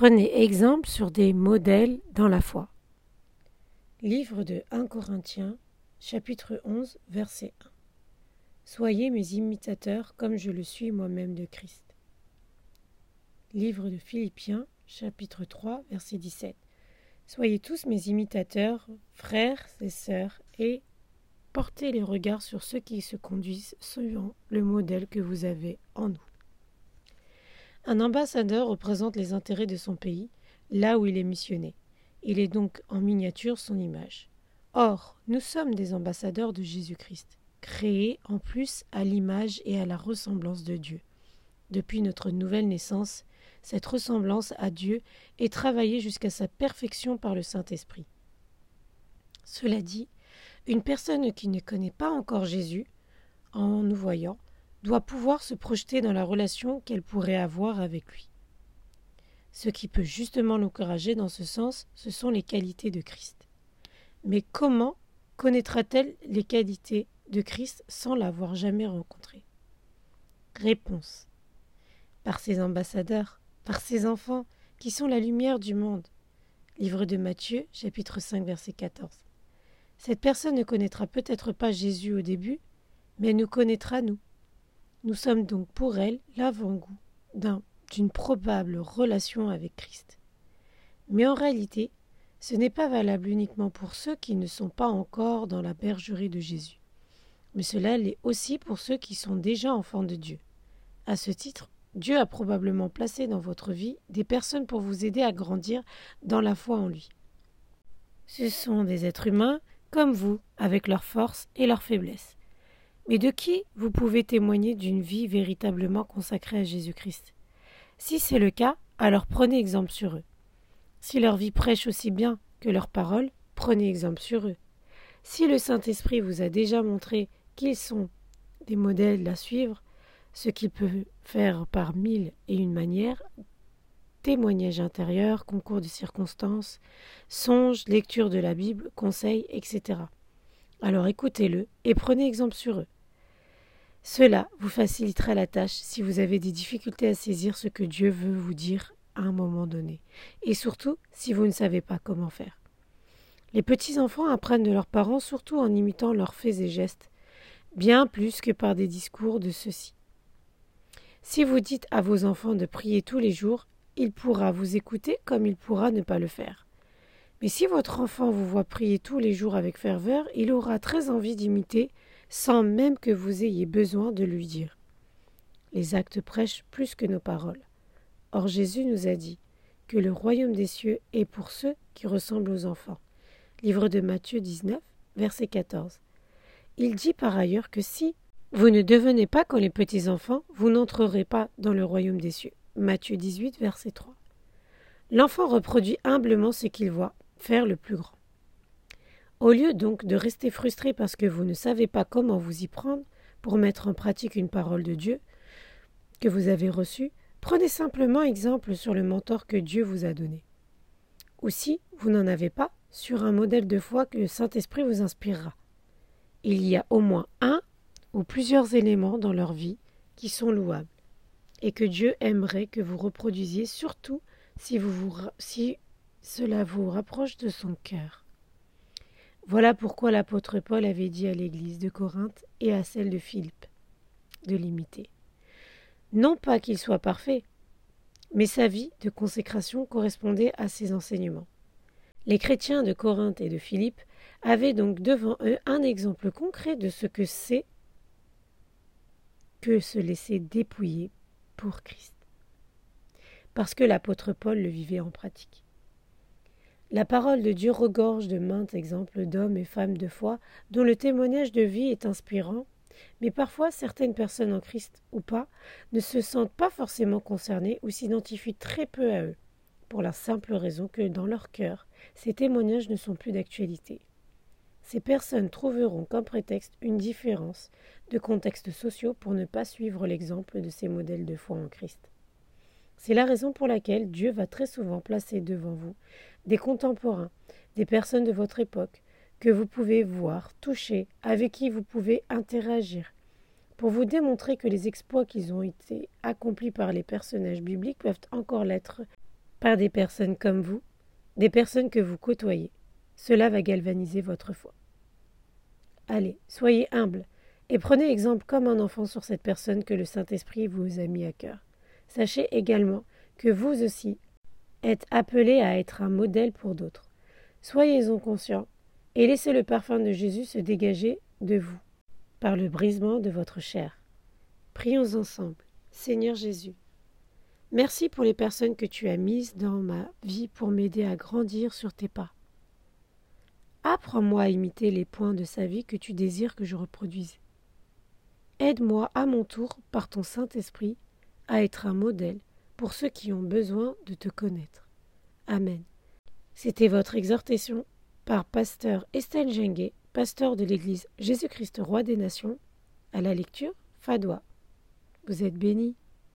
Prenez exemple sur des modèles dans la foi. Livre de 1 Corinthiens, chapitre 11, verset 1. Soyez mes imitateurs comme je le suis moi-même de Christ. Livre de Philippiens, chapitre 3, verset 17. Soyez tous mes imitateurs, frères et sœurs, et portez les regards sur ceux qui se conduisent suivant le modèle que vous avez en nous. Un ambassadeur représente les intérêts de son pays, là où il est missionné. Il est donc en miniature son image. Or, nous sommes des ambassadeurs de Jésus-Christ, créés en plus à l'image et à la ressemblance de Dieu. Depuis notre nouvelle naissance, cette ressemblance à Dieu est travaillée jusqu'à sa perfection par le Saint-Esprit. Cela dit, une personne qui ne connaît pas encore Jésus, en nous voyant, doit pouvoir se projeter dans la relation qu'elle pourrait avoir avec lui. Ce qui peut justement l'encourager dans ce sens, ce sont les qualités de Christ. Mais comment connaîtra-t-elle les qualités de Christ sans l'avoir jamais rencontré Réponse. Par ses ambassadeurs, par ses enfants, qui sont la lumière du monde. Livre de Matthieu, chapitre 5, verset 14. Cette personne ne connaîtra peut-être pas Jésus au début, mais elle nous connaîtra nous. Nous sommes donc pour elle l'avant-goût d'une probable relation avec Christ. Mais en réalité, ce n'est pas valable uniquement pour ceux qui ne sont pas encore dans la bergerie de Jésus, mais cela l'est aussi pour ceux qui sont déjà enfants de Dieu. À ce titre, Dieu a probablement placé dans votre vie des personnes pour vous aider à grandir dans la foi en lui. Ce sont des êtres humains comme vous, avec leurs forces et leurs faiblesses mais de qui vous pouvez témoigner d'une vie véritablement consacrée à Jésus-Christ? Si c'est le cas, alors prenez exemple sur eux. Si leur vie prêche aussi bien que leurs paroles, prenez exemple sur eux. Si le Saint-Esprit vous a déjà montré qu'ils sont des modèles à suivre, ce qu'il peut faire par mille et une manières, témoignages intérieurs, concours de circonstances, songes, lecture de la Bible, conseils, etc. Alors écoutez-le et prenez exemple sur eux. Cela vous facilitera la tâche si vous avez des difficultés à saisir ce que Dieu veut vous dire à un moment donné, et surtout si vous ne savez pas comment faire. Les petits-enfants apprennent de leurs parents surtout en imitant leurs faits et gestes, bien plus que par des discours de ceux-ci. Si vous dites à vos enfants de prier tous les jours, il pourra vous écouter comme il pourra ne pas le faire. Mais si votre enfant vous voit prier tous les jours avec ferveur, il aura très envie d'imiter sans même que vous ayez besoin de lui dire. Les actes prêchent plus que nos paroles. Or Jésus nous a dit que le royaume des cieux est pour ceux qui ressemblent aux enfants. Livre de Matthieu 19, verset 14. Il dit par ailleurs que si vous ne devenez pas comme les petits enfants, vous n'entrerez pas dans le royaume des cieux. Matthieu 18, verset 3. L'enfant reproduit humblement ce qu'il voit faire le plus grand. Au lieu donc de rester frustré parce que vous ne savez pas comment vous y prendre pour mettre en pratique une parole de Dieu que vous avez reçue, prenez simplement exemple sur le mentor que Dieu vous a donné. Ou si vous n'en avez pas, sur un modèle de foi que le Saint-Esprit vous inspirera. Il y a au moins un ou plusieurs éléments dans leur vie qui sont louables et que Dieu aimerait que vous reproduisiez surtout si, cela vous rapproche de son cœur. Voilà pourquoi l'apôtre Paul avait dit à l'église de Corinthe et à celle de Philippe de l'imiter. Non pas qu'il soit parfait, mais sa vie de consécration correspondait à ses enseignements. Les chrétiens de Corinthe et de Philippe avaient donc devant eux un exemple concret de ce que c'est que se laisser dépouiller pour Christ. Parce que l'apôtre Paul le vivait en pratique. La parole de Dieu regorge de maintes exemples d'hommes et femmes de foi dont le témoignage de vie est inspirant, mais parfois certaines personnes en Christ ou pas ne se sentent pas forcément concernées ou s'identifient très peu à eux, pour la simple raison que dans leur cœur, ces témoignages ne sont plus d'actualité. Ces personnes trouveront comme prétexte une différence de contextes sociaux pour ne pas suivre l'exemple de ces modèles de foi en Christ. C'est la raison pour laquelle Dieu va très souvent placer devant vous des contemporains, des personnes de votre époque, que vous pouvez voir, toucher, avec qui vous pouvez interagir, pour vous démontrer que les exploits qui ont été accomplis par les personnages bibliques peuvent encore l'être par des personnes comme vous, des personnes que vous côtoyez. Cela va galvaniser votre foi. Allez, soyez humble et prenez exemple comme un enfant sur cette personne que le Saint-Esprit vous a mis à cœur. Sachez également que vous aussi êtes appelés à être un modèle pour d'autres. Soyez-en conscients et laissez le parfum de Jésus se dégager de vous par le brisement de votre chair. Prions ensemble. Seigneur Jésus, merci pour les personnes que tu as mises dans ma vie pour m'aider à grandir sur tes pas. Apprends-moi à imiter les points de sa vie que tu désires que je reproduise. Aide-moi à mon tour, par ton Saint-Esprit, à être un modèle pour ceux qui ont besoin de te connaître. Amen. C'était votre exhortation par pasteur Estelle Jengue, pasteur de l'Église Jésus-Christ Roi des Nations, à la lecture Fadois. Vous êtes bénis.